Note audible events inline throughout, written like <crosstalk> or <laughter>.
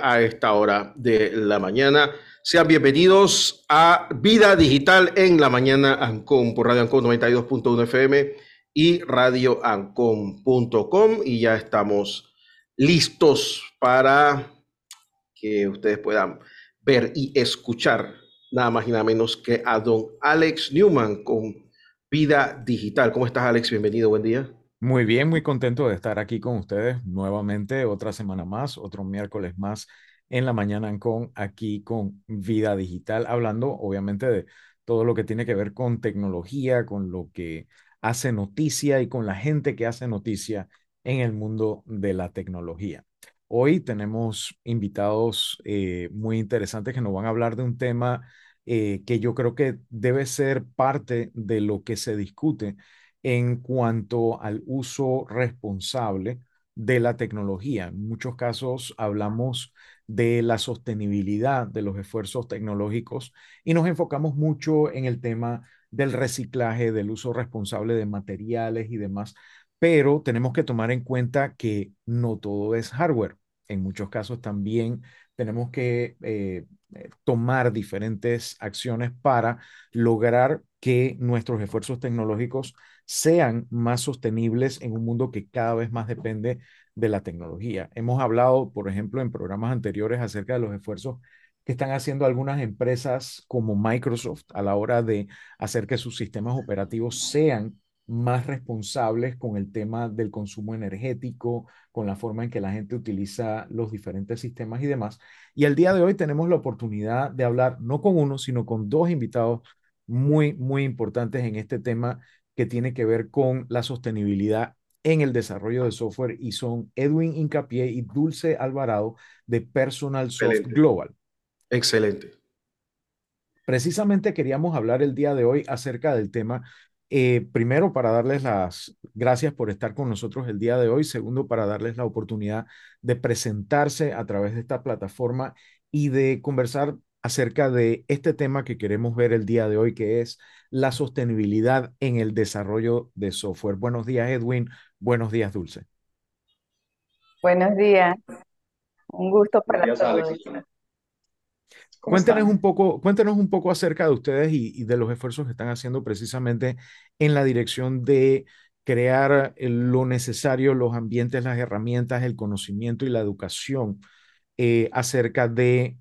a esta hora de la mañana. Sean bienvenidos a Vida Digital en la mañana Ancon por Radio Ancon 92.1 FM y radioancon.com y ya estamos listos para que ustedes puedan ver y escuchar nada más y nada menos que a don Alex Newman con Vida Digital. ¿Cómo estás Alex? Bienvenido, buen día. Muy bien, muy contento de estar aquí con ustedes nuevamente, otra semana más, otro miércoles más en la mañana con aquí con Vida Digital, hablando obviamente de todo lo que tiene que ver con tecnología, con lo que hace noticia y con la gente que hace noticia en el mundo de la tecnología. Hoy tenemos invitados eh, muy interesantes que nos van a hablar de un tema eh, que yo creo que debe ser parte de lo que se discute en cuanto al uso responsable de la tecnología. En muchos casos hablamos de la sostenibilidad de los esfuerzos tecnológicos y nos enfocamos mucho en el tema del reciclaje, del uso responsable de materiales y demás, pero tenemos que tomar en cuenta que no todo es hardware. En muchos casos también tenemos que eh, eh, tomar diferentes acciones para lograr que nuestros esfuerzos tecnológicos sean más sostenibles en un mundo que cada vez más depende de la tecnología. Hemos hablado, por ejemplo, en programas anteriores acerca de los esfuerzos que están haciendo algunas empresas como Microsoft a la hora de hacer que sus sistemas operativos sean más responsables con el tema del consumo energético, con la forma en que la gente utiliza los diferentes sistemas y demás. Y el día de hoy tenemos la oportunidad de hablar no con uno, sino con dos invitados muy, muy importantes en este tema que tiene que ver con la sostenibilidad en el desarrollo de software y son Edwin Incapié y Dulce Alvarado de Personal Soft Global. Excelente. Precisamente queríamos hablar el día de hoy acerca del tema, eh, primero para darles las gracias por estar con nosotros el día de hoy, segundo para darles la oportunidad de presentarse a través de esta plataforma y de conversar acerca de este tema que queremos ver el día de hoy, que es la sostenibilidad en el desarrollo de software. Buenos días, Edwin. Buenos días, Dulce. Buenos días. Un gusto para todos. Cuéntenos un, poco, cuéntenos un poco acerca de ustedes y, y, de los esfuerzos que están haciendo precisamente en la dirección de crear lo necesario, los ambientes, las herramientas, el conocimiento y la educación eh, acerca de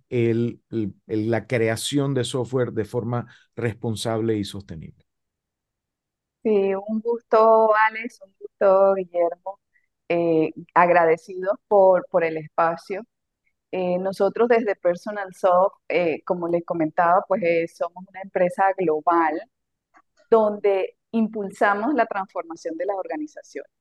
la creación de software de forma responsable y sostenible. Sí, un gusto, Alex, un gusto, Guillermo. Eh, agradecidos por, el espacio. Eh, nosotros desde Personal Soft, como les comentaba, pues somos una empresa global donde impulsamos la transformación de las organizaciones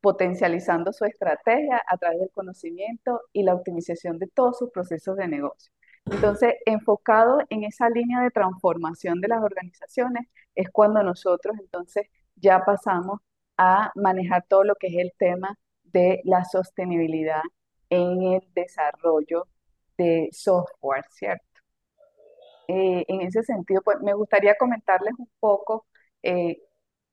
potencializando su estrategia a través del conocimiento y la optimización de todos sus procesos de negocio. Entonces, enfocado en esa línea de transformación de las organizaciones, es cuando nosotros entonces ya pasamos a manejar todo lo que es el tema de la sostenibilidad en el desarrollo de software, ¿cierto? Eh, en ese sentido, pues me gustaría comentarles un poco eh,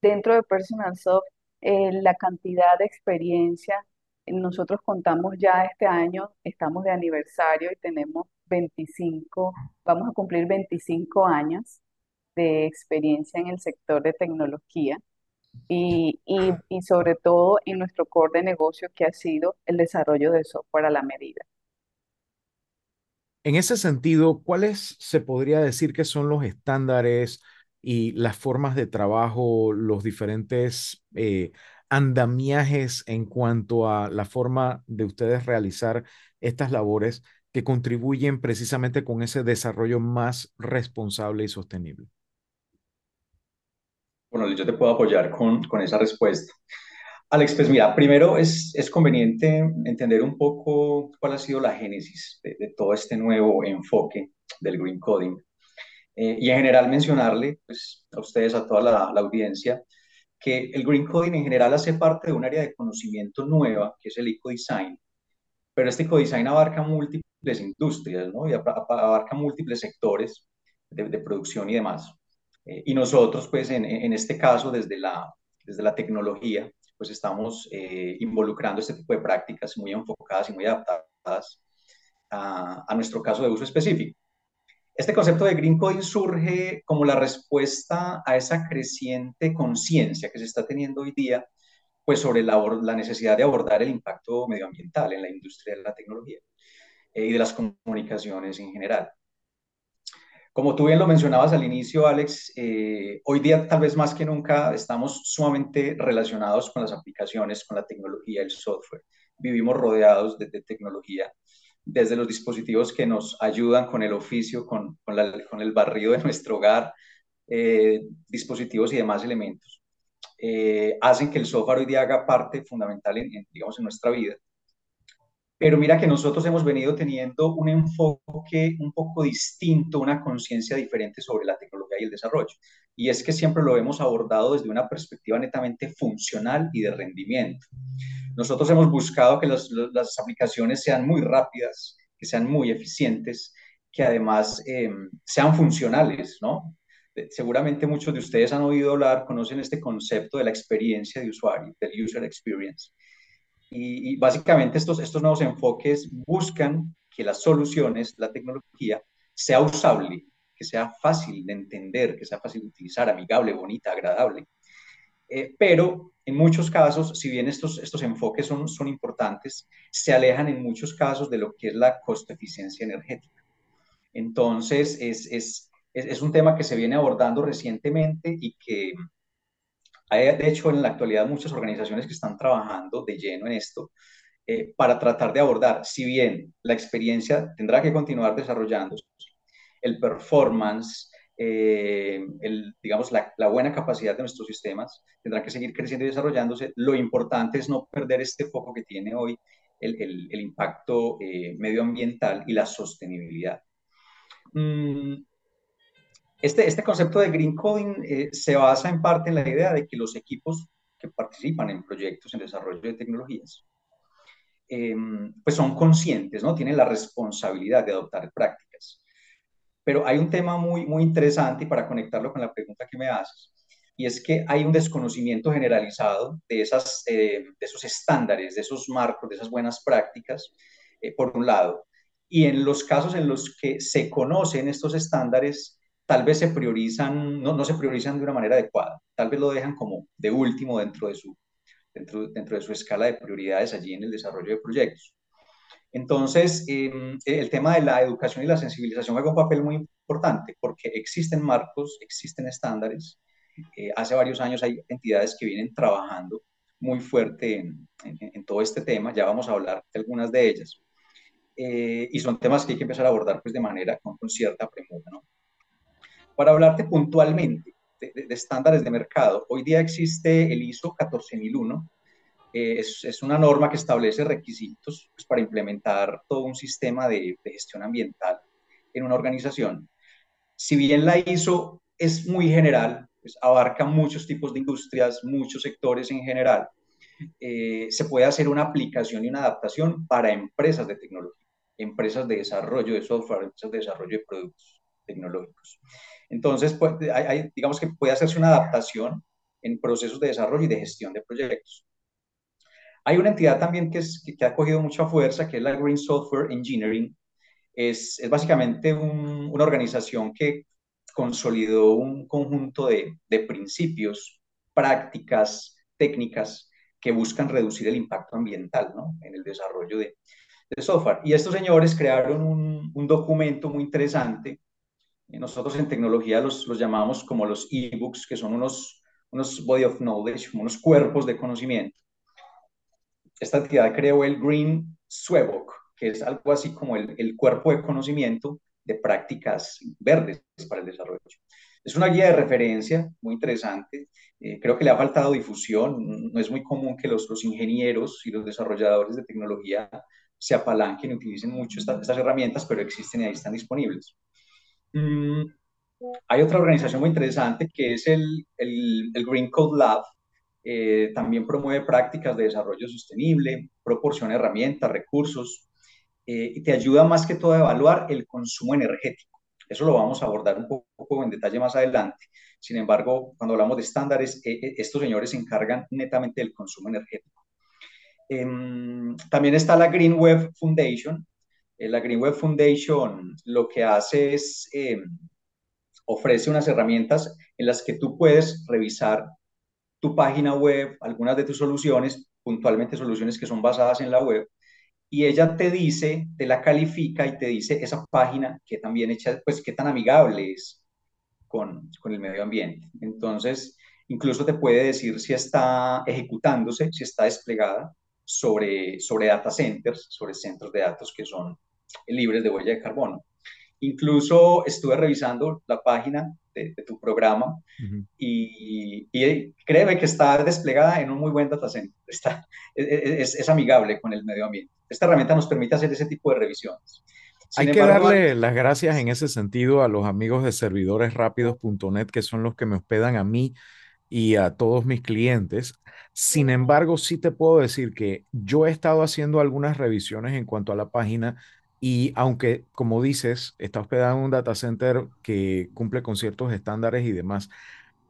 dentro de Personal Soft eh, la cantidad de experiencia. Nosotros contamos ya este año, estamos de aniversario y tenemos 25, vamos a cumplir 25 años de experiencia en el sector de tecnología y, y, y sobre todo en nuestro core de negocio que ha sido el desarrollo de software a la medida. En ese sentido, ¿cuáles se podría decir que son los estándares y las formas de trabajo, los diferentes eh, andamiajes en cuanto a la forma de ustedes realizar estas labores que contribuyen precisamente con ese desarrollo más responsable y sostenible? Bueno, yo te puedo apoyar con, con esa respuesta. Alex, pues mira, primero es, es conveniente entender un poco cuál ha sido la génesis de, de todo este nuevo enfoque del Green Coding. Eh, y en general mencionarle pues, a ustedes, a toda la, audiencia, que el Green Coding en general hace parte de un área de conocimiento nueva, que es el ecodesign. Pero este ecodesign abarca múltiples industrias, ¿no? Y abarca múltiples sectores de, producción y demás. Eh, y nosotros, pues, en, en, este caso, desde la, desde la tecnología, pues estamos eh, involucrando este tipo de prácticas muy enfocadas y muy adaptadas a, a nuestro caso de uso específico. Este concepto de Green Coding surge como la respuesta a esa creciente conciencia que se está teniendo hoy día pues sobre la, la, necesidad de abordar el impacto medioambiental en la industria de la tecnología eh, y de las comunicaciones en general. Como tú bien lo mencionabas al inicio, Alex, eh, hoy día tal vez más que nunca estamos sumamente relacionados con las aplicaciones, con la tecnología, el software. Vivimos rodeados de, de tecnología desde los dispositivos que nos ayudan con el oficio, con, con, el barrido de <laughs> nuestro hogar, eh, dispositivos y demás elementos, eh, hacen que el software hoy día haga parte fundamental en, en, digamos, en nuestra vida. Pero mira que nosotros hemos venido teniendo un enfoque un poco distinto, una conciencia diferente sobre la tecnología y el desarrollo. Y es que siempre lo hemos abordado desde una perspectiva netamente funcional y de rendimiento. Nosotros hemos buscado que las aplicaciones sean muy rápidas, que sean muy eficientes, que además eh, sean funcionales, ¿no? Seguramente muchos de ustedes han oído hablar, conocen este concepto de la experiencia de usuario, del user experience. Y, y básicamente estos, estos nuevos enfoques buscan que las soluciones, la tecnología, sea usable, que sea fácil de entender, que sea fácil de utilizar, amigable, bonita, agradable. Eh, pero en muchos casos, si bien estos, estos enfoques son, son importantes, se alejan en muchos casos de lo que es la costo-eficiencia energética. Entonces, es, es, es, un tema que se viene abordando recientemente y que hay, de hecho, en la actualidad muchas organizaciones que están trabajando de lleno en esto eh, para tratar de abordar, si bien la experiencia tendrá que continuar desarrollándose, el performance, eh, el, digamos, la, la, buena capacidad de nuestros sistemas tendrá que seguir creciendo y desarrollándose. Lo importante es no perder este foco que tiene hoy el, el, el impacto eh, medioambiental y la sostenibilidad. Mm, este, este concepto de green coding eh, se basa en parte en la idea de que los equipos que participan en proyectos en desarrollo de tecnologías eh, pues son conscientes, ¿no? Tienen la responsabilidad de adoptar prácticas pero hay un tema muy, muy interesante y para conectarlo con la pregunta que me haces, y es que hay un desconocimiento generalizado de, esas, eh, de esos estándares, de esos marcos, de esas buenas prácticas, eh, por un lado. Y en los casos en los que se conocen estos estándares, tal vez se priorizan, no, no se priorizan de una manera adecuada, tal vez lo dejan como de último dentro de su, dentro, dentro de su escala de prioridades allí en el desarrollo de proyectos. Entonces, eh, el tema de la educación y la sensibilización juega un papel muy importante porque existen marcos, existen estándares. Eh, hace varios años hay entidades que vienen trabajando muy fuerte en, todo este tema, ya vamos a hablar de algunas de ellas. Eh, y son temas que hay que empezar a abordar pues, de manera con, cierta premura. Para hablarte puntualmente de, de estándares de mercado, hoy día existe el ISO 14001, eh, es, es, una norma que establece requisitos pues, para implementar todo un sistema de, de, gestión ambiental en una organización. Si bien la ISO es muy general, pues, abarca muchos tipos de industrias, muchos sectores en general, eh, se puede hacer una aplicación y una adaptación para empresas de tecnología, empresas de desarrollo de software, empresas de desarrollo de productos tecnológicos. Entonces, pues, hay, hay, digamos que puede hacerse una adaptación en procesos de desarrollo y de gestión de proyectos. Hay una entidad también que, es, que, que, ha cogido mucha fuerza, que es la Green Software Engineering. Es, es básicamente un, una organización que consolidó un conjunto de, de, principios, prácticas, técnicas que buscan reducir el impacto ambiental ¿no? en el desarrollo de, de, software. Y estos señores crearon un, un documento muy interesante. Nosotros en tecnología los, los llamamos como los e-books, que son unos, unos body of knowledge, unos cuerpos de conocimiento esta entidad creó el Green Swebook, que es algo así como el, el, cuerpo de conocimiento de prácticas verdes para el desarrollo. Es una guía de referencia muy interesante. Eh, creo que le ha faltado difusión. No es muy común que los, los, ingenieros y los desarrolladores de tecnología se apalanquen y utilicen mucho esta, estas herramientas, pero existen y ahí están disponibles. Mm, hay otra organización muy interesante que es el, el, el Green Code Lab, eh, también promueve prácticas de desarrollo sostenible, proporciona herramientas, recursos eh, y te ayuda más que todo a evaluar el consumo energético. Eso lo vamos a abordar un poco en detalle más adelante. Sin embargo, cuando hablamos de estándares, eh, estos señores se encargan netamente del consumo energético. Em, también está la Green Web Foundation. La Green Web Foundation lo que hace es, eh, ofrece unas herramientas en las que tú puedes revisar tu página web, algunas de tus soluciones, puntualmente soluciones que son basadas en la web, y ella te dice, te la califica y te dice esa página que también hecha, pues qué tan amigable es con, con el medio ambiente. Entonces, incluso te puede decir si está ejecutándose, si está desplegada sobre, sobre data centers, sobre centros de datos que son libres de huella de carbono. Incluso estuve revisando la página de, tu programa y, y, créeme que está desplegada en un muy buen data center. Está, es, es, amigable con el medio ambiente. Esta herramienta nos permite hacer ese tipo de revisiones. Hay que darle las gracias en ese sentido a los amigos de servidoresrápidos.net que son los que me hospedan a mí y a todos mis clientes. Sin embargo, sí te puedo decir que yo he estado haciendo algunas revisiones en cuanto a la página y aunque, como dices, está hospedada en un data center que cumple con ciertos estándares y demás,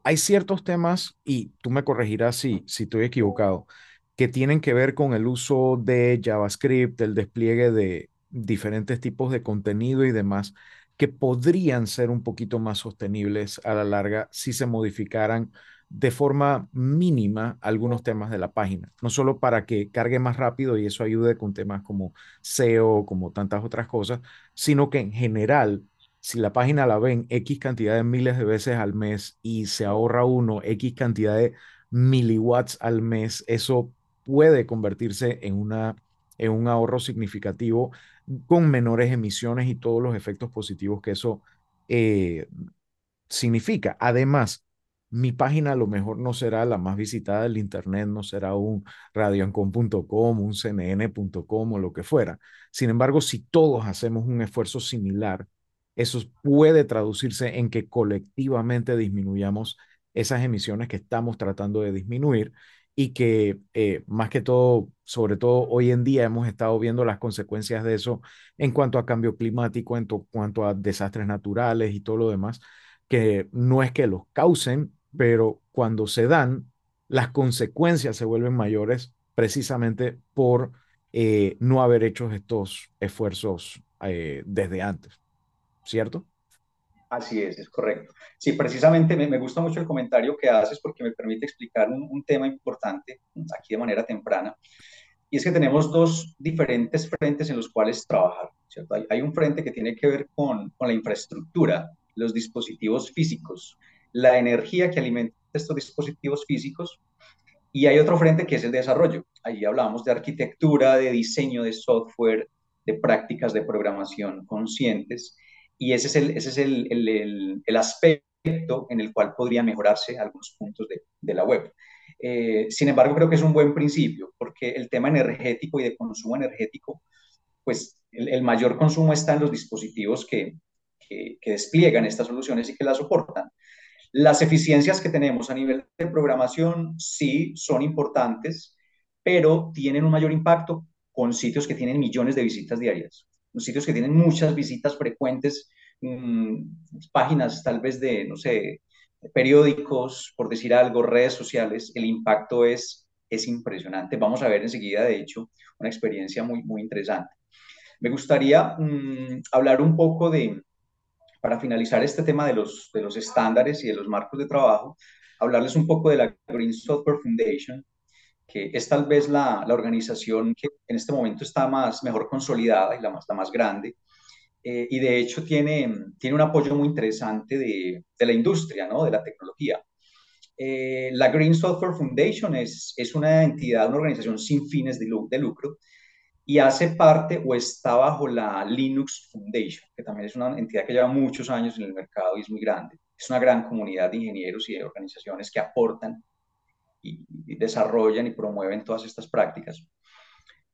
hay ciertos temas, y tú me corregirás si, si estoy equivocado, que tienen que ver con el uso de JavaScript, el despliegue de diferentes tipos de contenido y demás, que podrían ser un poquito más sostenibles a la larga si se modificaran de forma mínima algunos temas de la página, no solo para que cargue más rápido y eso ayude con temas como SEO, como tantas otras cosas, sino que en general, si la página la ven X cantidad de miles de veces al mes y se ahorra uno X cantidad de miliwatts al mes, eso puede convertirse en, una, en un ahorro significativo con menores emisiones y todos los efectos positivos que eso eh, significa. Además, mi página a lo mejor no será la más visitada del Internet, no será un radioancon.com, un cnn.com o lo que fuera. Sin embargo, si todos hacemos un esfuerzo similar, eso puede traducirse en que colectivamente disminuyamos esas emisiones que estamos tratando de disminuir y que eh, más que todo, sobre todo hoy en día hemos estado viendo las consecuencias de eso en cuanto a cambio climático, en cuanto a desastres naturales y todo lo demás, que no es que los causen, pero cuando se dan, las consecuencias se vuelven mayores precisamente por eh, no haber hecho estos esfuerzos eh, desde antes, ¿cierto? Así es, es correcto. Sí, precisamente me, gusta mucho el comentario que haces porque me permite explicar un, tema importante aquí de manera temprana. Y es que tenemos dos diferentes frentes en los cuales trabajar. ¿cierto? Hay, un frente que tiene que ver con, con la infraestructura, los dispositivos físicos, la energía que alimenta estos dispositivos físicos y hay otro frente que es el desarrollo. Ahí hablamos de arquitectura, de diseño de software, de prácticas de programación conscientes y ese es el, ese es el, el, el, aspecto en el cual podría mejorarse algunos puntos de, de la web. Eh, sin embargo, creo que es un buen principio porque el tema energético y de consumo energético, pues el, mayor consumo está en los dispositivos que, que despliegan estas soluciones y que las soportan. Las eficiencias que tenemos a nivel de programación sí son importantes, pero tienen un mayor impacto con sitios que tienen millones de visitas diarias, sitios que tienen muchas visitas frecuentes, mmm, páginas tal vez de, no sé, periódicos, por decir algo, redes sociales, el impacto es, es impresionante. Vamos a ver enseguida, de hecho, una experiencia muy, muy interesante. Me gustaría mmm, hablar un poco de, para finalizar este tema de los, de los estándares y de los marcos de trabajo, hablarles un poco de la Green Software Foundation, que es tal vez la, la organización que en este momento está más, mejor consolidada y la más, la más grande. Eh, y de hecho tiene, tiene un apoyo muy interesante de, de la industria, ¿no? de la tecnología. Eh, la Green Software Foundation es, es una entidad, una organización sin fines de, de lucro y hace parte o está bajo la Linux Foundation, que también es una entidad que lleva muchos años en el mercado y es muy grande. Es una gran comunidad de ingenieros y de organizaciones que aportan y, desarrollan y promueven todas estas prácticas.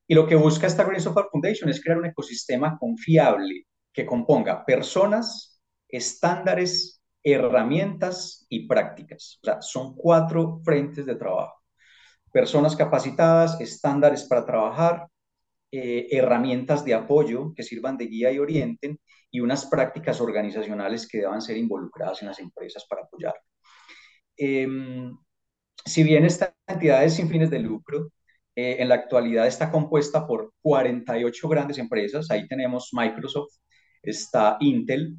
Y lo que busca esta Green Software Foundation es crear un ecosistema confiable que componga personas, estándares, herramientas y prácticas. O sea, son cuatro frentes de trabajo. Personas capacitadas, estándares para trabajar, eh, herramientas de apoyo que sirvan de guía y orienten y unas prácticas organizacionales que deban ser involucradas en las empresas para apoyar. Em, si bien esta entidad es sin fines de lucro, eh, en la actualidad está compuesta por 48 grandes empresas. Ahí tenemos Microsoft, está Intel,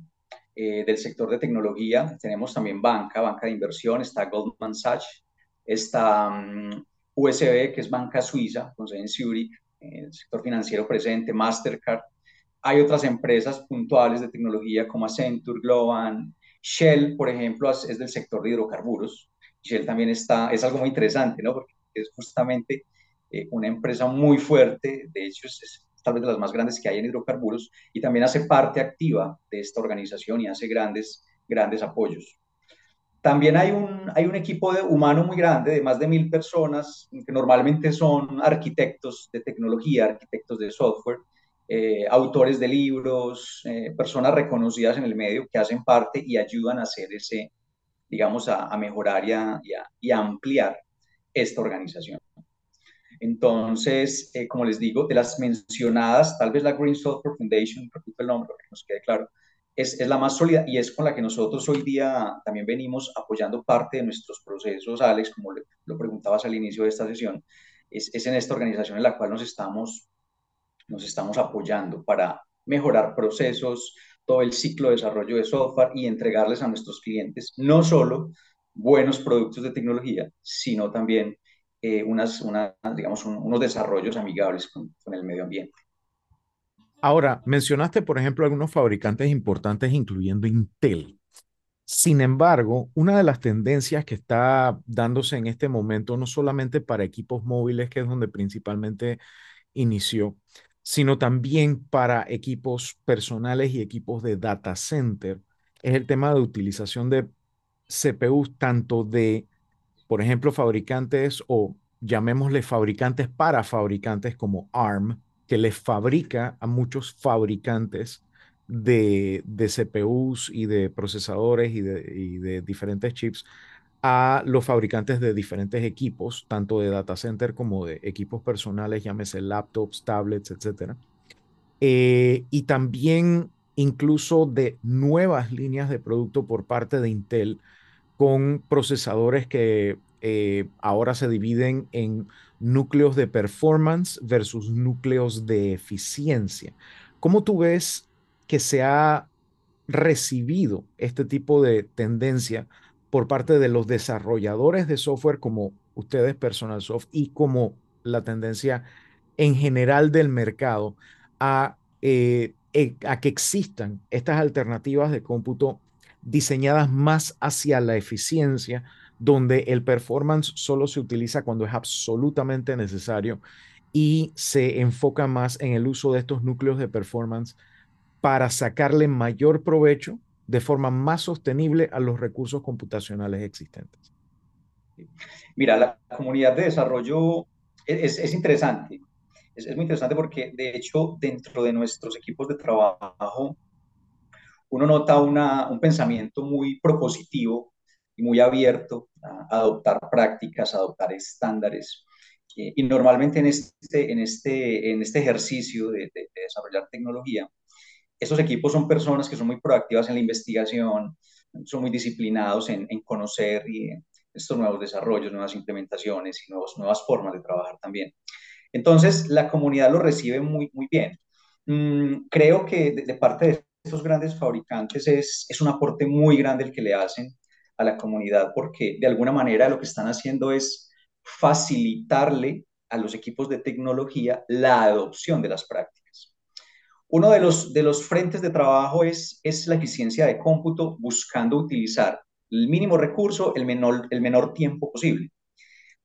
eh, del sector de tecnología, tenemos también banca, banca de inversión, está Goldman Sachs, está um, mm, USB, que es banca suiza, con sede en Zurich, el sector financiero presente, Mastercard. Hay otras empresas puntuales de tecnología como Accenture, Global, Shell, por ejemplo, es del sector de hidrocarburos. Shell también está, es algo muy interesante, ¿no? Porque es justamente eh, una empresa muy fuerte, de hecho es, tal vez de las más grandes que hay en hidrocarburos, y también hace parte activa de esta organización y hace grandes, grandes apoyos. También hay un, hay un equipo de, humano muy grande, de más de mil personas, que normalmente son arquitectos de tecnología, arquitectos de software, eh, autores de libros, eh, personas reconocidas en el medio que hacen parte y ayudan a hacer ese, digamos, a, mejorar y a, y a ampliar esta organización. Entonces, eh, como les digo, de las mencionadas, tal vez la Green Software Foundation, repito el nombre que nos quede claro, es, es, la más sólida y es con la que nosotros hoy día también venimos apoyando parte de nuestros procesos, Alex, como lo preguntabas al inicio de esta sesión, es, en esta organización en la cual nos estamos, nos estamos apoyando para mejorar procesos, todo el ciclo de desarrollo de software y entregarles a nuestros clientes no solo buenos productos de tecnología, sino también eh, unas, unos desarrollos amigables con, el medio ambiente. Ahora, mencionaste, por ejemplo, algunos fabricantes importantes, incluyendo Intel. Sin embargo, una de las tendencias que está dándose en este momento, no solamente para equipos móviles, que es donde principalmente inició, sino también para equipos personales y equipos de data center, es el tema de utilización de CPUs tanto de por ejemplo, fabricantes o llamémosle fabricantes para fabricantes como ARM, que les fabrica a muchos fabricantes de, CPUs y de procesadores y de, diferentes chips a los fabricantes de diferentes equipos, tanto de data center como de equipos personales, llámese laptops, tablets, etc. Eh, y también incluso de nuevas líneas de producto por parte de Intel con procesadores que eh, ahora se dividen en núcleos de performance versus núcleos de eficiencia. ¿Cómo tú ves que se ha recibido este tipo de tendencia por parte de los desarrolladores de software como ustedes, Personal Soft, y como la tendencia en general del mercado a, eh, e, a que existan estas alternativas de cómputo diseñadas más hacia la eficiencia, donde el performance solo se utiliza cuando es absolutamente necesario y se enfoca más en el uso de estos núcleos de performance para sacarle mayor provecho de forma más sostenible a los recursos computacionales existentes. Mira, la comunidad de desarrollo es, interesante. Es, es, muy interesante porque, de hecho, dentro de nuestros equipos de trabajo, uno nota un pensamiento muy propositivo muy abierto a adoptar prácticas, a adoptar estándares. y normalmente en este, en este, en este ejercicio de, desarrollar tecnología, estos equipos son personas que son muy proactivas en la investigación, son muy disciplinados en, conocer y, estos nuevos desarrollos, nuevas implementaciones y nuevos, nuevas formas de trabajar también. Entonces, la comunidad lo recibe muy, muy bien. Mm, creo que de, de, parte de estos grandes fabricantes es, es un aporte muy grande el que le hacen a la comunidad porque de alguna manera lo que están haciendo es facilitarle a los equipos de tecnología la adopción de las prácticas. Uno de los, de los frentes de trabajo es, es la eficiencia de cómputo buscando utilizar el mínimo recurso, el menor, el menor tiempo posible.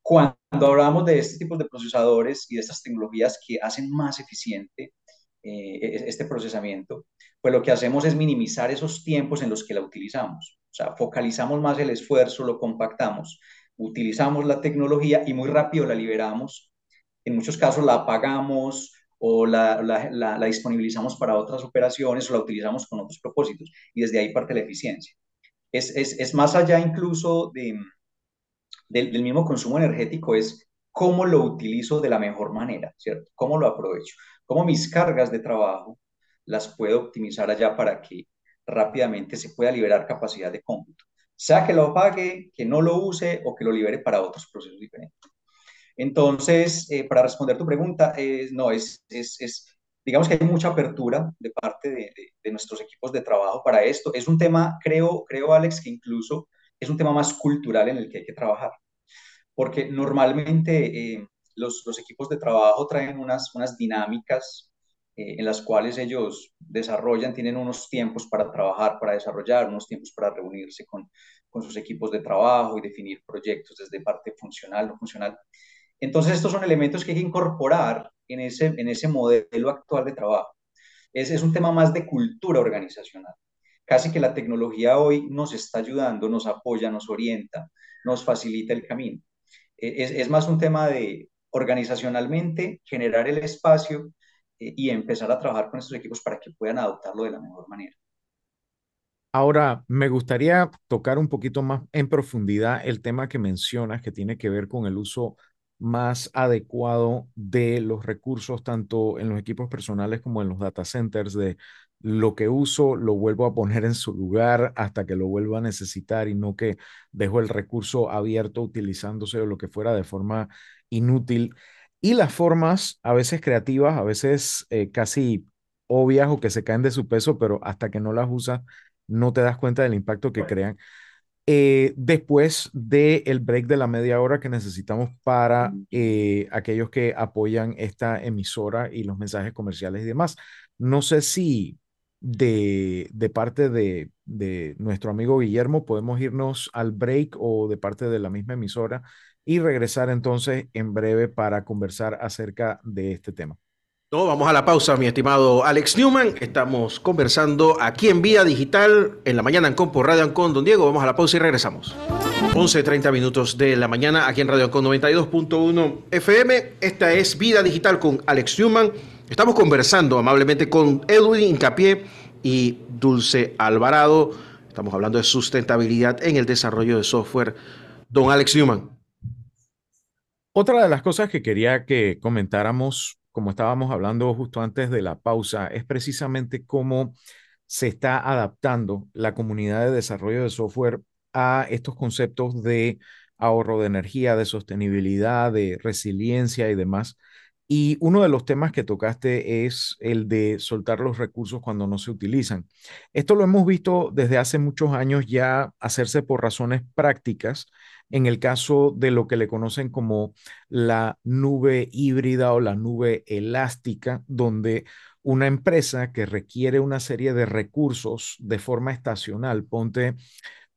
Cuando hablamos de este tipo de procesadores y de estas tecnologías que hacen más eficiente eh, e-, este procesamiento, pues lo que hacemos es minimizar esos tiempos en los que la utilizamos. O sea, focalizamos más el esfuerzo, lo compactamos, utilizamos la tecnología y muy rápido la liberamos. En muchos casos la apagamos o la, disponibilizamos para otras operaciones o la utilizamos con otros propósitos. Y desde ahí parte la eficiencia. Es, es, es más allá incluso de, del, del mismo consumo energético, es cómo lo utilizo de la mejor manera, ¿cierto? ¿Cómo lo aprovecho? ¿Cómo mis cargas de trabajo las puedo optimizar allá para que rápidamente se pueda liberar capacidad de cómputo. Sea que lo pague, que no lo use o que lo libere para otros procesos diferentes. Entonces, eh, para responder tu pregunta, no, es, digamos que hay mucha apertura de parte de, nuestros equipos de trabajo para esto. Es un tema, creo, creo, Alex, que incluso es un tema más cultural en el que hay que trabajar, porque normalmente eh, los, equipos de trabajo traen unas dinámicas eh, en las cuales ellos desarrollan, tienen unos tiempos para trabajar, para desarrollar, unos tiempos para reunirse con, con sus equipos de trabajo y definir proyectos desde parte funcional, no funcional. Entonces, estos son elementos que hay que incorporar en ese, en ese modelo actual de trabajo. Es, es un tema más de cultura organizacional. Casi que la tecnología hoy nos está ayudando, nos apoya, nos orienta, nos facilita el camino. E, es, es más un tema de organizacionalmente generar el espacio y empezar a trabajar con estos equipos para que puedan adoptarlo de la mejor manera. Ahora, me gustaría tocar un poquito más en profundidad el tema que mencionas que tiene que ver con el uso más adecuado de los recursos, tanto en los equipos personales como en los data centers, de lo que uso, lo vuelvo a poner en su lugar hasta que lo vuelva a necesitar y no que dejo el recurso abierto utilizándose o lo que fuera de forma inútil. Y las formas, a veces creativas, a veces eh, casi obvias o que se caen de su peso, pero hasta que no las usas, no te das cuenta del impacto que crean. Eh, después del break de la media hora que necesitamos para eh, aquellos que apoyan esta emisora y los mensajes comerciales y demás. No sé si de, de parte de, de nuestro amigo Guillermo podemos irnos al break o de parte de la misma emisora y regresar entonces en breve para conversar acerca de este tema. No, vamos a la pausa, mi estimado Alex Newman. Estamos conversando aquí en Vía Digital, en la mañana en Compo Radio Ancon. Don Diego, vamos a la pausa y regresamos. 11.30 minutos de la mañana aquí en Radio Ancon 92.1 FM. Esta es Vida Digital con Alex Newman. Estamos conversando amablemente con Edwin Incapié y Dulce Alvarado. Estamos hablando de sustentabilidad en el desarrollo de software. Don Alex Newman. Otra de las cosas que quería que comentáramos, como estábamos hablando justo antes de la pausa, es precisamente cómo se está adaptando la comunidad de desarrollo de software a estos conceptos de ahorro de energía, de sostenibilidad, de resiliencia y demás. Y uno de los temas que tocaste es el de soltar los recursos cuando no se utilizan. Esto lo hemos visto desde hace muchos años ya hacerse por razones prácticas en el caso de lo que le conocen como la nube híbrida o la nube elástica, donde una empresa que requiere una serie de recursos de forma estacional, ponte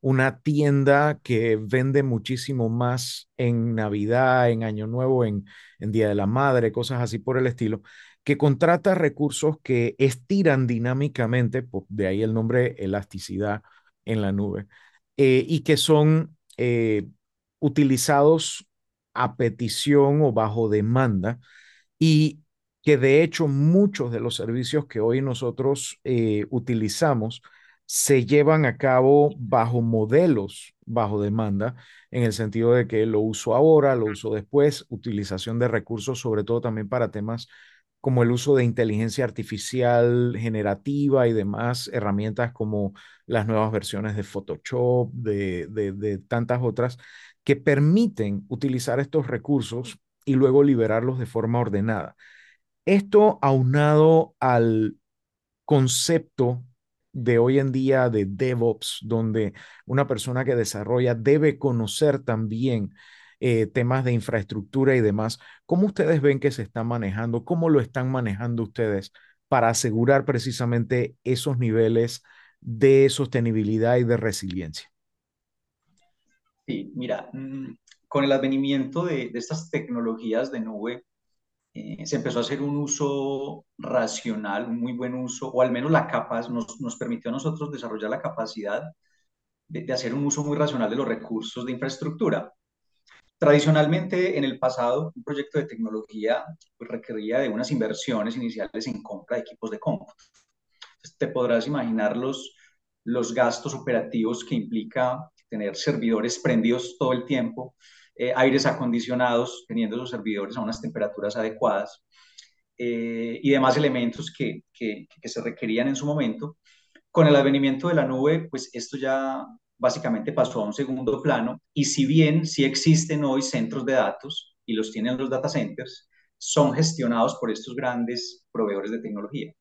una tienda que vende muchísimo más en Navidad, en Año Nuevo, en, Día de la Madre, cosas así por el estilo, que contrata recursos que estiran dinámicamente, de ahí el nombre elasticidad en la nube, eh, y que son eh, utilizados a petición o bajo demanda y que de hecho muchos de los servicios que hoy nosotros eh, utilizamos se llevan a cabo bajo modelos bajo demanda, en el sentido de que lo uso ahora, lo uso después, utilización de recursos, sobre todo también para temas como el uso de inteligencia artificial generativa y demás herramientas como las nuevas versiones de Photoshop, de, de tantas otras, que permiten utilizar estos recursos y luego liberarlos de forma ordenada. Esto aunado al concepto de hoy en día de DevOps, donde una persona que desarrolla debe conocer también eh, temas de infraestructura y demás. ¿Cómo ustedes ven que se está manejando? ¿Cómo lo están manejando ustedes para asegurar precisamente esos niveles de sostenibilidad y de resiliencia? Sí, mira, mm, con el advenimiento de, estas tecnologías de nube, eh, se empezó a hacer un uso racional, un muy buen uso, o al menos la capaz, nos, nos permitió a nosotros desarrollar la capacidad de, de, hacer un uso muy racional de los recursos de infraestructura. Tradicionalmente, en el pasado, un proyecto de tecnología pues, requería de unas inversiones iniciales en compra de equipos de cómputo. te podrás imaginar los, los gastos operativos que implica tener servidores prendidos todo el tiempo, eh, aires acondicionados, teniendo esos servidores a unas temperaturas adecuadas eh, y demás elementos que, se requerían en su momento. Con el advenimiento de la nube, pues esto ya básicamente pasó a un segundo plano y si bien sí existen hoy centros de datos y los tienen los data centers, son gestionados por estos grandes proveedores de tecnología.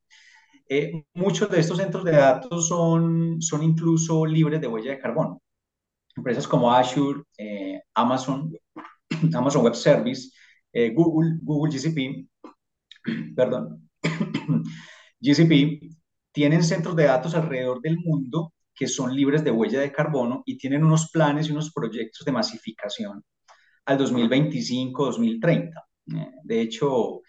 Eh, muchos de estos centros de datos son, son incluso libres de huella de carbono. Empresas como Azure, eh, Amazon, <clears throat> Amazon Web Service, eh, Google, Google GCP, <clears throat> perdón, <clears throat> GCP, tienen centros de datos alrededor del mundo que son libres de huella de carbono y tienen unos planes y unos proyectos de masificación al 2025-2030. De hecho,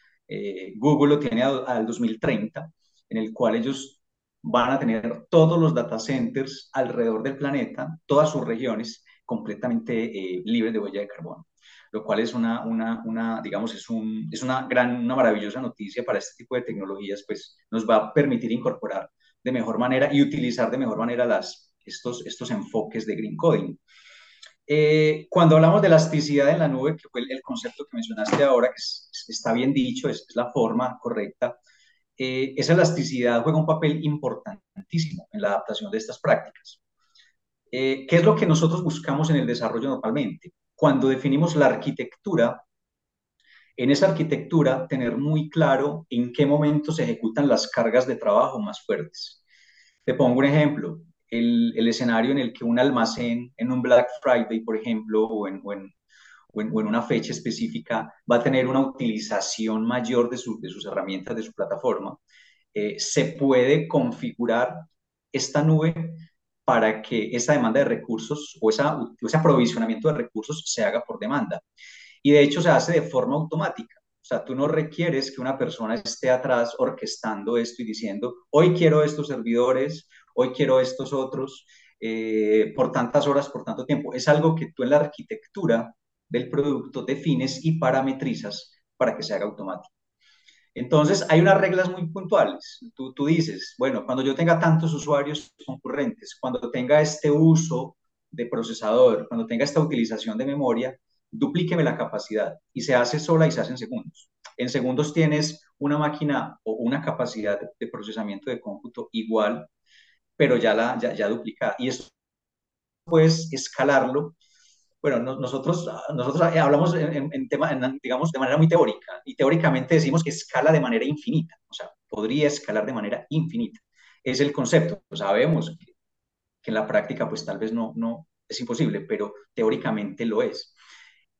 Google lo tiene al 2030 en el cual ellos van a tener todos los data centers alrededor del planeta, todas sus regiones completamente eh, libres de huella de carbono, lo cual es una, una, una digamos, es, un, es una gran, una maravillosa noticia para este tipo de tecnologías, pues nos va a permitir incorporar de mejor manera y utilizar de mejor manera las, estos, estos enfoques de green coding. Eh, cuando hablamos de elasticidad en la nube, que fue el, concepto que mencionaste ahora, que está bien dicho, es, es la forma correcta, eh, esa elasticidad juega un papel importantísimo en la adaptación de estas prácticas. Eh, ¿Qué es lo que nosotros buscamos en el desarrollo normalmente? Cuando definimos la arquitectura, en esa arquitectura tener muy claro en qué momento se ejecutan las cargas de trabajo más fuertes. Te pongo un ejemplo, el, escenario en el que un almacén en un Black Friday, por ejemplo, o en, una fecha específica va a tener una utilización mayor de, de sus herramientas, de su plataforma, eh, se puede configurar esta nube para que esa demanda de recursos o, esa, ese aprovisionamiento de recursos se haga por demanda. Y de hecho se hace de forma automática. O sea, tú no requieres que una persona esté atrás orquestando esto y diciendo, hoy quiero estos servidores, hoy quiero estos otros, eh, por tantas horas, por tanto tiempo. Es algo que tú en la arquitectura del producto defines y parametrizas para que se haga automático. Entonces, hay unas reglas muy puntuales. Tú, tú dices, bueno, cuando yo tenga tantos usuarios concurrentes, cuando tenga este uso de procesador, cuando tenga esta utilización de memoria, duplíqueme la capacidad y se hace sola y se hace en segundos. En segundos tienes una máquina o una capacidad de procesamiento de cómputo igual, pero ya, la, ya, ya duplicada. Y esto puedes escalarlo bueno, nosotros, nosotros hablamos en, tema, digamos, de manera muy teórica y teóricamente decimos que escala de manera infinita, o sea, podría escalar de manera infinita. Es el concepto, sabemos que, en la práctica pues tal vez no, no es imposible, pero teóricamente lo es.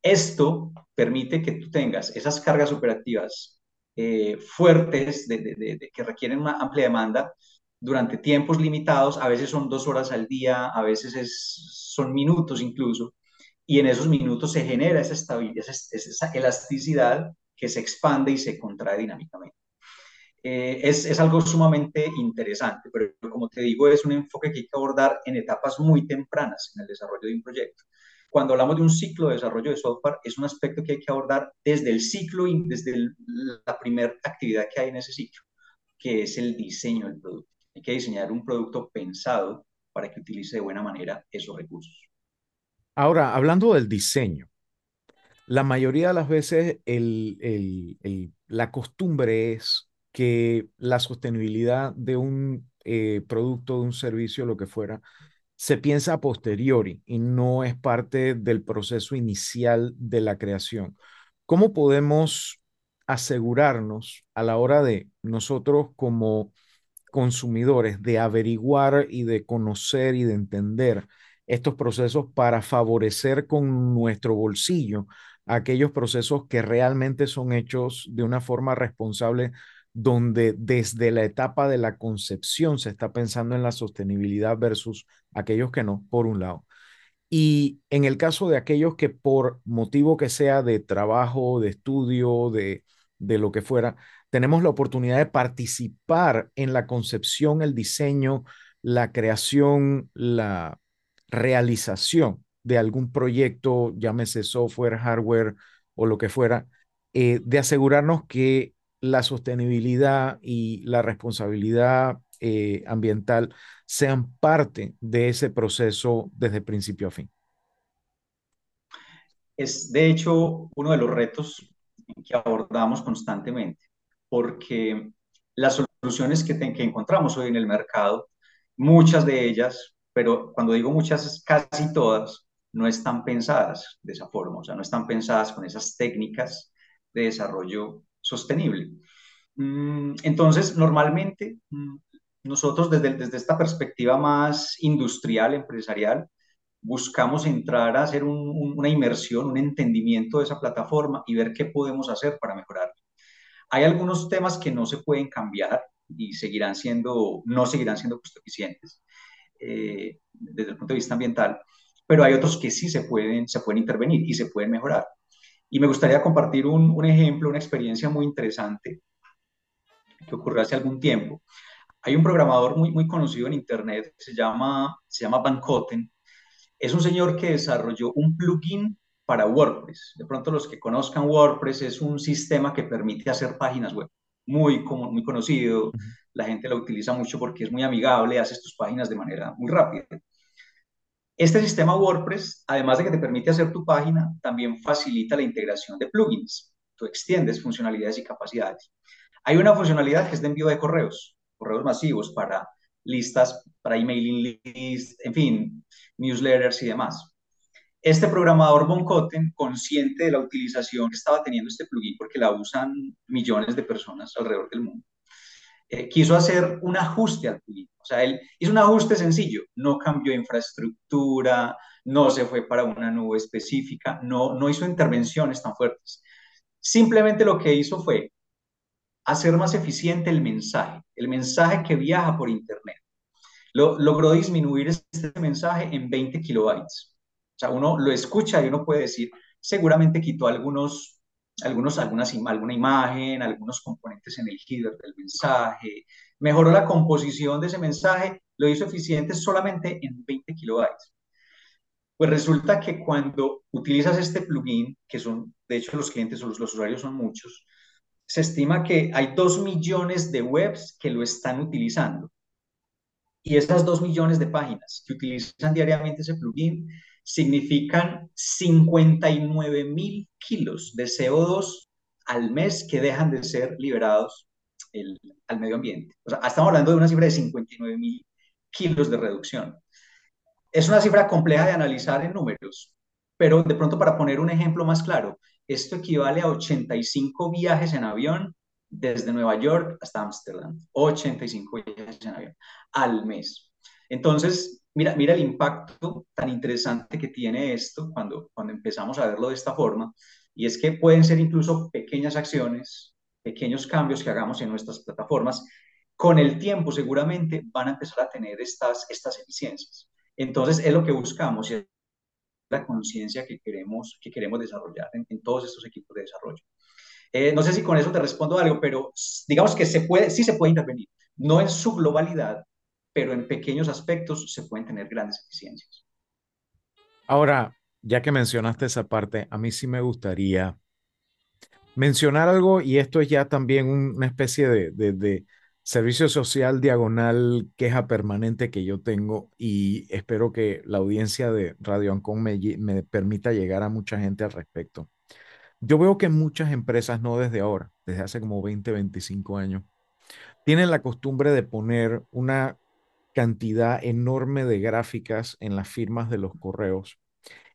Esto permite que tú tengas esas cargas operativas eh, fuertes de, que requieren una amplia demanda durante tiempos limitados, a veces son dos horas al día, a veces es, son minutos incluso, y en esos minutos se genera esa estabilidad, esa, elasticidad que se expande y se contrae dinámicamente. Eh, es, es, algo sumamente interesante, pero como te digo, es un enfoque que hay que abordar en etapas muy tempranas en el desarrollo de un proyecto. Cuando hablamos de un ciclo de desarrollo de software, es un aspecto que hay que abordar desde el ciclo y desde la primera actividad que hay en ese ciclo, que es el diseño del producto. Hay que diseñar un producto pensado para que utilice de buena manera esos recursos. Ahora, hablando del diseño, la mayoría de las veces la costumbre es que la sostenibilidad de un eh, producto, de un servicio, lo que fuera, se piensa a posteriori y no es parte del proceso inicial de la creación. ¿Cómo podemos asegurarnos a la hora de nosotros como consumidores de averiguar y de conocer y de entender estos procesos para favorecer con nuestro bolsillo aquellos procesos que realmente son hechos de una forma responsable, donde desde la etapa de la concepción se está pensando en la sostenibilidad versus aquellos que no, por un lado. Y en el caso de aquellos que por motivo que sea de trabajo, de estudio, de, de lo que fuera, tenemos la oportunidad de participar en la concepción, el diseño, la creación, la, realización de algún proyecto, llámese software, hardware o lo que fuera, eh, de asegurarnos que la sostenibilidad y la responsabilidad eh, ambiental sean parte de ese proceso desde principio a fin. Es de hecho uno de los retos que abordamos constantemente, porque las soluciones que, que encontramos hoy en el mercado, muchas de ellas pero cuando digo muchas, casi todas, no están pensadas de esa forma, o sea, no están pensadas con esas técnicas de desarrollo sostenible. Mm, entonces, normalmente, mm, nosotros desde, desde esta perspectiva más industrial, empresarial, buscamos entrar a hacer una inmersión, un entendimiento de esa plataforma y ver qué podemos hacer para mejorar. Hay algunos temas que no se pueden cambiar y seguirán siendo, no seguirán siendo costo eficientes eh, desde el punto de vista ambiental, pero hay otros que sí se pueden, se pueden intervenir y se pueden mejorar. Y me gustaría compartir un, un ejemplo, una experiencia muy interesante que ocurrió hace algún tiempo. Hay un programador muy, muy conocido en Internet, se llama, se llama Van. Es un señor que desarrolló un plugin para WordPress. De pronto los que conozcan WordPress es un sistema que permite hacer páginas web. Muy, muy conocido, la gente lo utiliza mucho porque es muy amigable, haces tus páginas de manera muy rápida. Este sistema WordPress, además de que te permite hacer tu página, también facilita la integración de plugins. Tú extiendes funcionalidades y capacidades. Hay una funcionalidad que es de envío de correos, correos masivos para listas, para emailing lists, en fin, newsletters y demás. Este programador Von consciente de la utilización que estaba teniendo este plugin, porque la usan millones de personas alrededor del mundo, eh, quiso hacer un ajuste al plugin. O sea, él hizo un ajuste sencillo, no cambió infraestructura, no se fue para una nube específica, no, no hizo intervenciones tan fuertes. Simplemente lo que hizo fue hacer más eficiente el mensaje, el mensaje que viaja por Internet. Lo, logró disminuir este mensaje en 20 kilobytes. O sea, uno lo escucha y uno puede decir, seguramente quitó algunos algunos, algunas, alguna imagen, algunos componentes en el header del mensaje, mejoró la composición de ese mensaje, lo hizo eficiente solamente en 20 kilobytes. Pues resulta que cuando utilizas este plugin, que son, de hecho los clientes o los, los usuarios son muchos, se estima que hay 2 millones de webs que lo están utilizando. Y esas 2 millones de páginas que utilizan diariamente ese plugin significan 59 mil kilos de CO2 al mes que dejan de ser liberados al medio ambiente. O sea, estamos hablando de una cifra de 59 mil kilos de reducción. Es una cifra compleja de analizar en números, pero de pronto para poner un ejemplo más claro, esto equivale a 85 viajes en avión desde Nueva York hasta Ámsterdam. 85 viajes en avión al mes. Entonces, Mira, mira el impacto tan interesante que tiene esto cuando, cuando empezamos a verlo de esta forma, y es que pueden ser incluso pequeñas acciones, pequeños cambios que hagamos en nuestras plataformas, con el tiempo seguramente van a empezar a tener estas, estas eficiencias. Entonces es lo que buscamos y es la conciencia que queremos, que queremos desarrollar en, todos estos equipos de desarrollo. Eh, no sé si con eso te respondo algo, pero digamos que se puede, sí se puede intervenir, no en su globalidad, pero en pequeños aspectos se pueden tener grandes eficiencias. Ahora, ya que mencionaste esa parte, a mí sí me gustaría mencionar algo y esto es ya también una especie de, servicio social diagonal queja permanente que yo tengo y espero que la audiencia de Radio Ancon me, me permita llegar a mucha gente al respecto. Yo veo que muchas empresas, no desde ahora, desde hace como 20, 25 años, tienen la costumbre de poner una cantidad enorme de gráficas en las firmas de los correos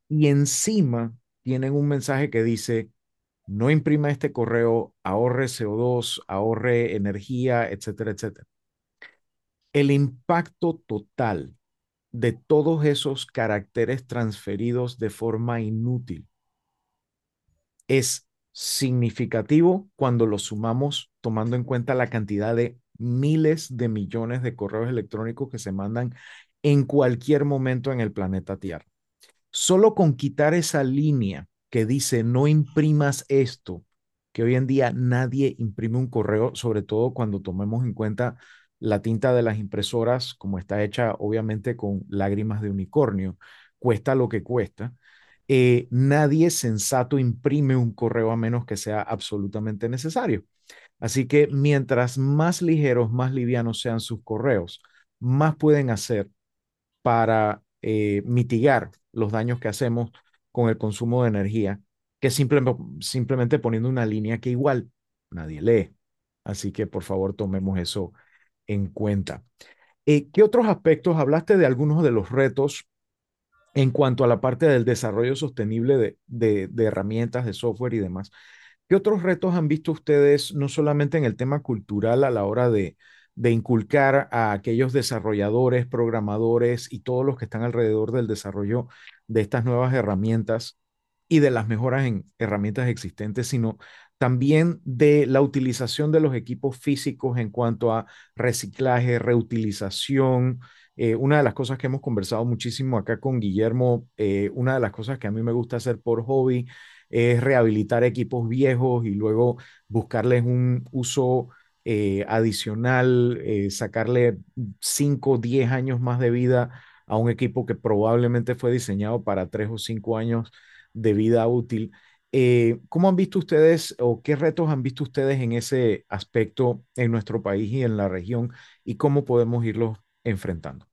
y encima tienen un mensaje que dice, no imprima este correo, ahorre CO2, ahorre energía, etcétera, etcétera. El impacto total de todos esos caracteres transferidos de forma inútil es significativo cuando lo sumamos tomando en cuenta la cantidad de miles de millones de correos electrónicos que se mandan en cualquier momento en el planeta Tierra. Solo con quitar esa línea que dice no imprimas esto, que hoy en día nadie imprime un correo, sobre todo cuando tomemos en cuenta la tinta de las impresoras, como está hecha obviamente con lágrimas de unicornio, cuesta lo que cuesta. Eh, nadie sensato imprime un correo a menos que sea absolutamente necesario. Así que mientras más ligeros, más livianos sean sus correos, más pueden hacer para eh, mitigar los daños que hacemos con el consumo de energía, que simplemente poniendo una línea que igual nadie lee. Así que por favor tomemos eso en cuenta. Eh, ¿Qué otros aspectos? Hablaste de algunos de los retos en cuanto a la parte del desarrollo sostenible de, herramientas, de software y demás. ¿Qué otros retos han visto ustedes, no solamente en el tema cultural a la hora de, de inculcar a aquellos desarrolladores, programadores y todos los que están alrededor del desarrollo de estas nuevas herramientas y de las mejoras en herramientas existentes, sino también de la utilización de los equipos físicos en cuanto a reciclaje, reutilización. Eh, una de las cosas que hemos conversado muchísimo acá con Guillermo, eh, una de las cosas que a mí me gusta hacer por hobby es rehabilitar equipos viejos y luego buscarles un uso eh, adicional, eh, sacarle 5 o 10 años más de vida a un equipo que probablemente fue diseñado para 3 o 5 años de vida útil. Eh, ¿Cómo han visto ustedes o qué retos han visto ustedes en ese aspecto en nuestro país y en la región y cómo podemos irlos enfrentando?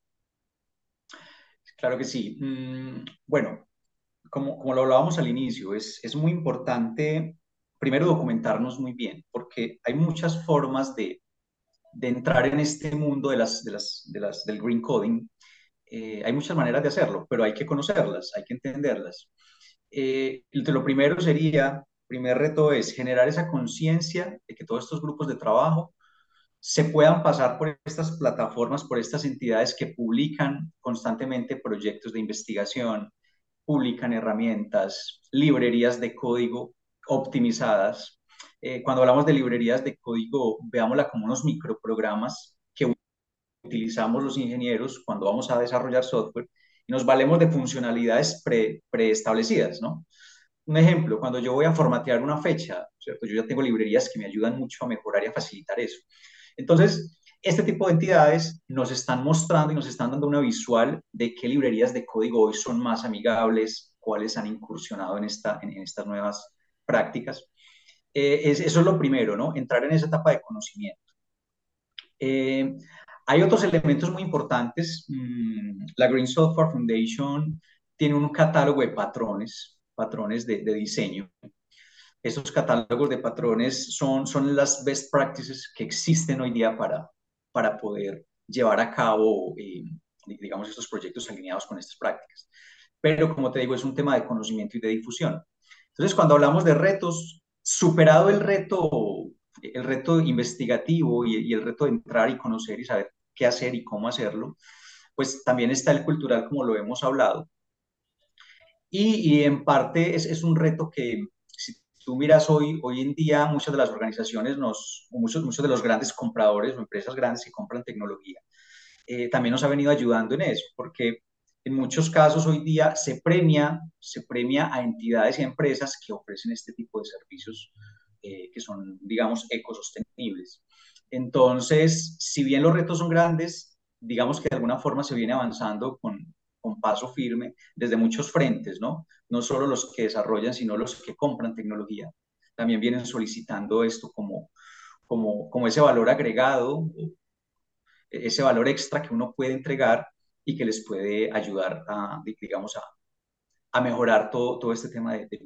Claro que sí. Mm, bueno, como, como lo hablábamos al inicio, es, es muy importante primero documentarnos muy bien, porque hay muchas formas de, de entrar en este mundo de las, de las, de las, del green coding. Eh, hay muchas maneras de hacerlo, pero hay que conocerlas, hay que entenderlas. Eh, lo primero sería, primer reto es generar esa conciencia de que todos estos grupos de trabajo se puedan pasar por estas plataformas, por estas entidades que publican constantemente proyectos de investigación, publican herramientas, librerías de código optimizadas. Eh, cuando hablamos de librerías de código, veámosla como unos microprogramas que utilizamos los ingenieros cuando vamos a desarrollar software y nos valemos de funcionalidades pre, preestablecidas, ¿no? Un ejemplo, cuando yo voy a formatear una fecha, ¿cierto? Yo ya tengo librerías que me ayudan mucho a mejorar y a facilitar eso. Entonces, este tipo de entidades nos están mostrando y nos están dando una visual de qué librerías de código hoy son más amigables, cuáles han incursionado en, esta, en, estas nuevas prácticas. Eh, es, eso es lo primero, ¿no? Entrar en esa etapa de conocimiento. Eh, hay otros elementos muy importantes. Mm, la Green Software Foundation tiene un catálogo de patrones, patrones de, de diseño. Esos catálogos de patrones son, son las best practices que existen hoy día para, para poder llevar a cabo, eh, digamos, estos proyectos alineados con estas prácticas. Pero, como te digo, es un tema de conocimiento y de difusión. Entonces, cuando hablamos de retos, superado el reto, el reto investigativo y, el reto de entrar y conocer y saber qué hacer y cómo hacerlo, pues también está el cultural, como lo hemos hablado. Y, en parte es, un reto que, tú miras hoy, hoy en día, muchas de las organizaciones, nos, muchos, muchos de los grandes compradores o empresas grandes que compran tecnología, eh, también nos ha venido ayudando en eso, porque en muchos casos hoy día se premia, se premia a entidades y empresas que ofrecen este tipo de servicios eh, que son, digamos, ecosostenibles. Entonces, si bien los retos son grandes, digamos que de alguna forma se viene avanzando con, con paso firme desde muchos frentes, ¿no? No solo los que desarrollan, sino los que compran tecnología. También vienen solicitando esto como, como, como ese valor agregado, ese valor extra que uno puede entregar y que les puede ayudar a, digamos, a, a mejorar todo, todo este tema de, de.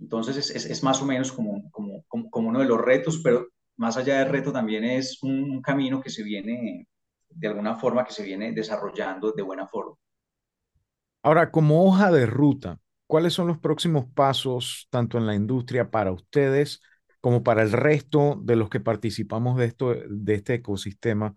Entonces es, es, más o menos como, como, como, uno de los retos, pero más allá del reto también es un camino que se viene, de alguna forma, que se viene desarrollando de buena forma. Ahora, como hoja de ruta, ¿cuáles son los próximos pasos, tanto en la industria para ustedes como para el resto de los que participamos de, esto, de este ecosistema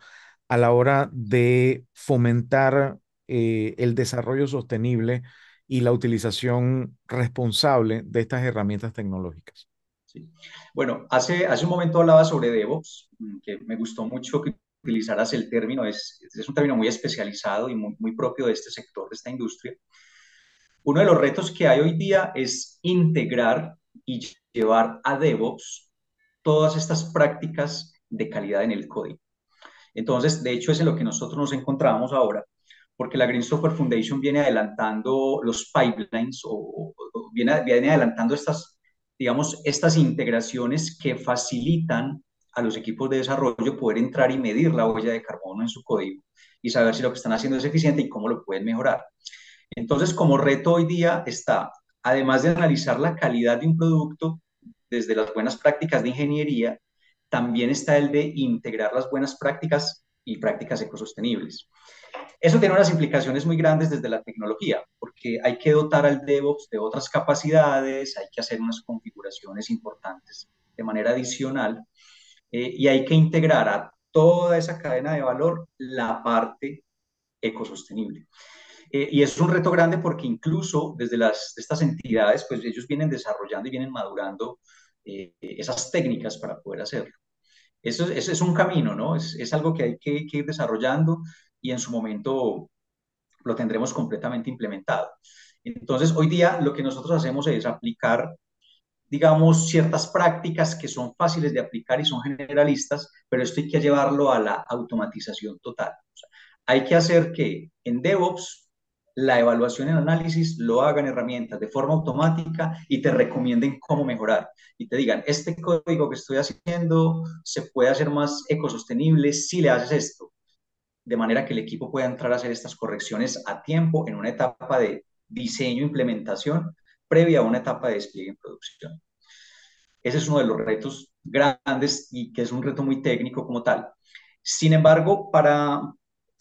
a la hora de fomentar eh, el desarrollo sostenible y la utilización responsable de estas herramientas tecnológicas. Sí. Bueno, hace, hace un momento hablaba sobre DevOps, que me gustó mucho que utilizaras el término, es, es un término muy especializado y muy, muy propio de este sector, de esta industria. Uno de los retos que hay hoy día es integrar y llevar a DevOps todas estas prácticas de calidad en el código. Entonces, de hecho, es en lo que nosotros nos encontramos ahora, porque la Green Software Foundation viene adelantando los pipelines o, viene, viene adelantando estas, digamos, estas integraciones que facilitan a los equipos de desarrollo poder entrar y medir la huella de carbono en su código y saber si lo que están haciendo es eficiente y cómo lo pueden mejorar. Entonces, como reto hoy día está, además de analizar la calidad de un producto desde las buenas prácticas de ingeniería, también está el de integrar las buenas prácticas y prácticas ecosostenibles. Eso tiene unas implicaciones muy grandes desde la tecnología, porque hay que dotar al DevOps de otras capacidades, hay que hacer unas configuraciones importantes de manera adicional eh, y hay que integrar a toda esa cadena de valor la parte ecosostenible. Eh, y es un reto grande porque incluso desde las, estas entidades, pues ellos vienen desarrollando y vienen madurando eh, esas técnicas para poder hacerlo. Eso, es un camino, ¿no? Es, es algo que hay que, que, ir desarrollando y en su momento lo tendremos completamente implementado. Entonces, hoy día lo que nosotros hacemos es aplicar, digamos, ciertas prácticas que son fáciles de aplicar y son generalistas, pero esto hay que llevarlo a la automatización total. O sea, hay que hacer que en DevOps la evaluación y el análisis lo hagan herramientas de forma automática y te recomienden cómo mejorar. Y te digan, este código que estoy haciendo se puede hacer más ecosostenible si le haces esto. De manera que el equipo pueda entrar a hacer estas correcciones a tiempo en una etapa de diseño implementación previa a una etapa de despliegue en producción. Ese es uno de los retos grandes y que es un reto muy técnico como tal. Sin embargo, para,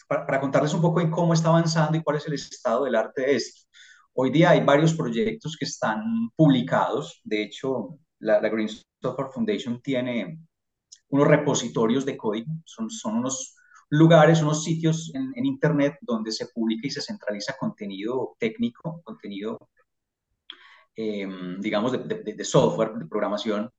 para, contarles un poco en cómo está avanzando y cuál es el estado del arte de esto. Hoy día hay varios proyectos que están publicados. De hecho, la, Green Software Foundation tiene unos repositorios de código. Son, son unos lugares, unos sitios en, en, Internet donde se publica y se centraliza contenido técnico, contenido, eh, digamos, de, software, de programación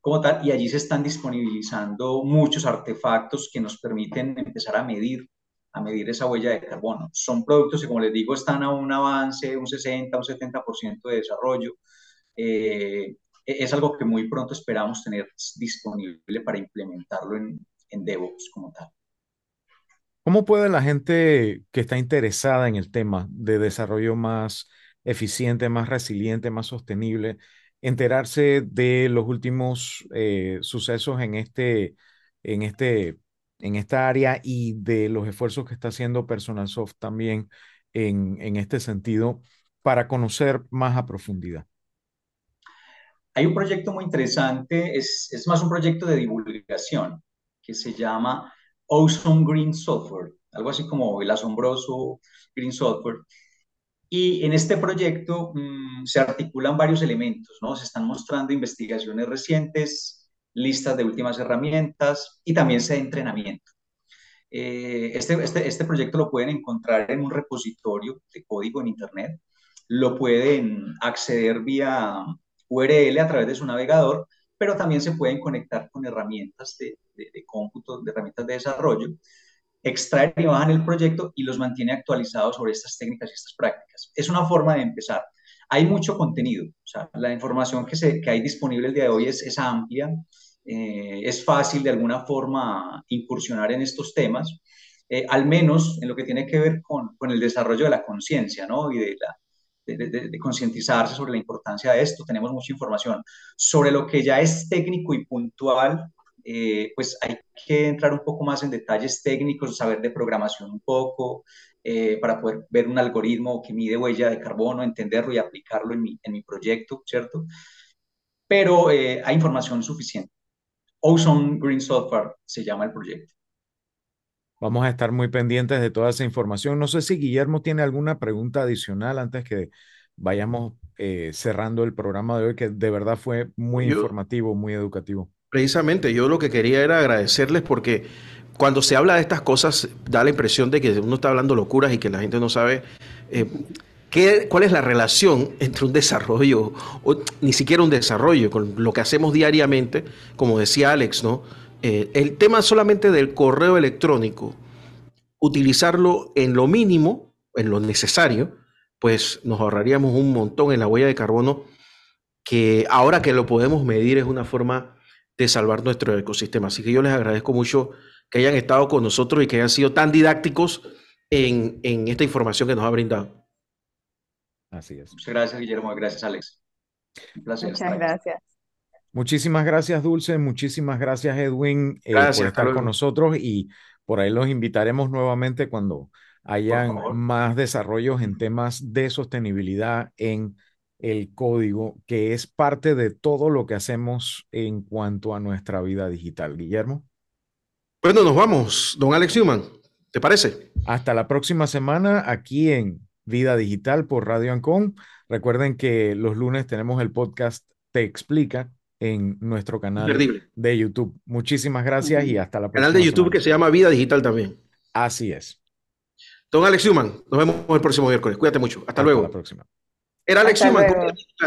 como tal, y allí se están disponibilizando muchos artefactos que nos permiten empezar a medir a medir esa huella de carbono. Son productos que, como les digo, están a un avance, un 60, un 70% de desarrollo. Eh, es algo que muy pronto esperamos tener disponible para implementarlo en, en DevOps como tal. ¿Cómo puede la gente que está interesada en el tema de desarrollo más eficiente, más resiliente, más sostenible, enterarse de los últimos eh, sucesos en este, en este en esta área y de los esfuerzos que está haciendo Personal Soft también en, en este sentido para conocer más a profundidad? Hay un proyecto muy interesante, es, es más un proyecto de divulgación que se llama Awesome Green Software, algo así como el asombroso Green Software. Y en este proyecto mmm, se articulan varios elementos, ¿no? Se están mostrando investigaciones recientes, listas de últimas herramientas y también se entrenamiento. Eh, este, este, este proyecto lo pueden encontrar en un repositorio de código en Internet, lo pueden acceder vía URL a través de su navegador, pero también se pueden conectar con herramientas de, de, de cómputo, de herramientas de desarrollo, extraer y bajan el proyecto y los mantiene actualizados sobre estas técnicas y estas prácticas. Es una forma de empezar. Hay mucho contenido, o sea, la información que, se, que hay disponible el día de hoy es, es amplia, eh, es fácil de alguna forma incursionar en estos temas, eh, al menos en lo que tiene que ver con, con el desarrollo de la conciencia, ¿no? Y de, la, de, concientizarse sobre la importancia de esto. Tenemos mucha información. Sobre lo que ya es técnico y puntual, eh, pues hay que entrar un poco más en detalles técnicos, saber de programación un poco, eh, para poder ver un algoritmo que mide huella de carbono, entenderlo y aplicarlo en mi, en mi proyecto, ¿cierto? Pero eh, hay información suficiente. Ozone Green Software se llama el proyecto. Vamos a estar muy pendientes de toda esa información. No sé si Guillermo tiene alguna pregunta adicional antes que vayamos eh, cerrando el programa de hoy, que de verdad fue muy yo, informativo, muy educativo. Precisamente, yo lo que quería era agradecerles porque cuando se habla de estas cosas da la impresión de que uno está hablando locuras y que la gente no sabe eh, qué, cuál es la relación entre un desarrollo, ni siquiera un desarrollo, con lo que hacemos diariamente, como decía Alex, ¿no? Eh, el tema solamente del correo electrónico, utilizarlo en lo mínimo, en lo necesario, pues nos ahorraríamos un montón en la huella de carbono, que ahora que lo podemos medir es una forma de salvar nuestro ecosistema. Así que yo les agradezco mucho que hayan estado con nosotros y que hayan sido tan didácticos en, en esta información que nos ha brindado. Así es. Muchas gracias, Guillermo. Gracias, Alex. Un placer. Muchas gracias. Muchísimas gracias, Dulce. Muchísimas gracias, Edwin, eh, gracias, por estar Carlos. con nosotros y por ahí los invitaremos nuevamente cuando hayan más desarrollos en temas de sostenibilidad en el código, que es parte de todo lo que hacemos en cuanto a nuestra vida digital. Guillermo. Bueno, nos vamos, don Alex Newman. ¿Te parece? Hasta la próxima semana aquí en Vida Digital por Radio Ancon. Recuerden que los lunes tenemos el podcast Te Explica en nuestro canal de YouTube. Muchísimas gracias y hasta la próxima. Canal de YouTube semana. que se llama Vida Digital también. Así es. Don Alex Newman, nos vemos el próximo miércoles. Cuídate mucho. Hasta, Hasta luego. la próxima. Era Alex Hasta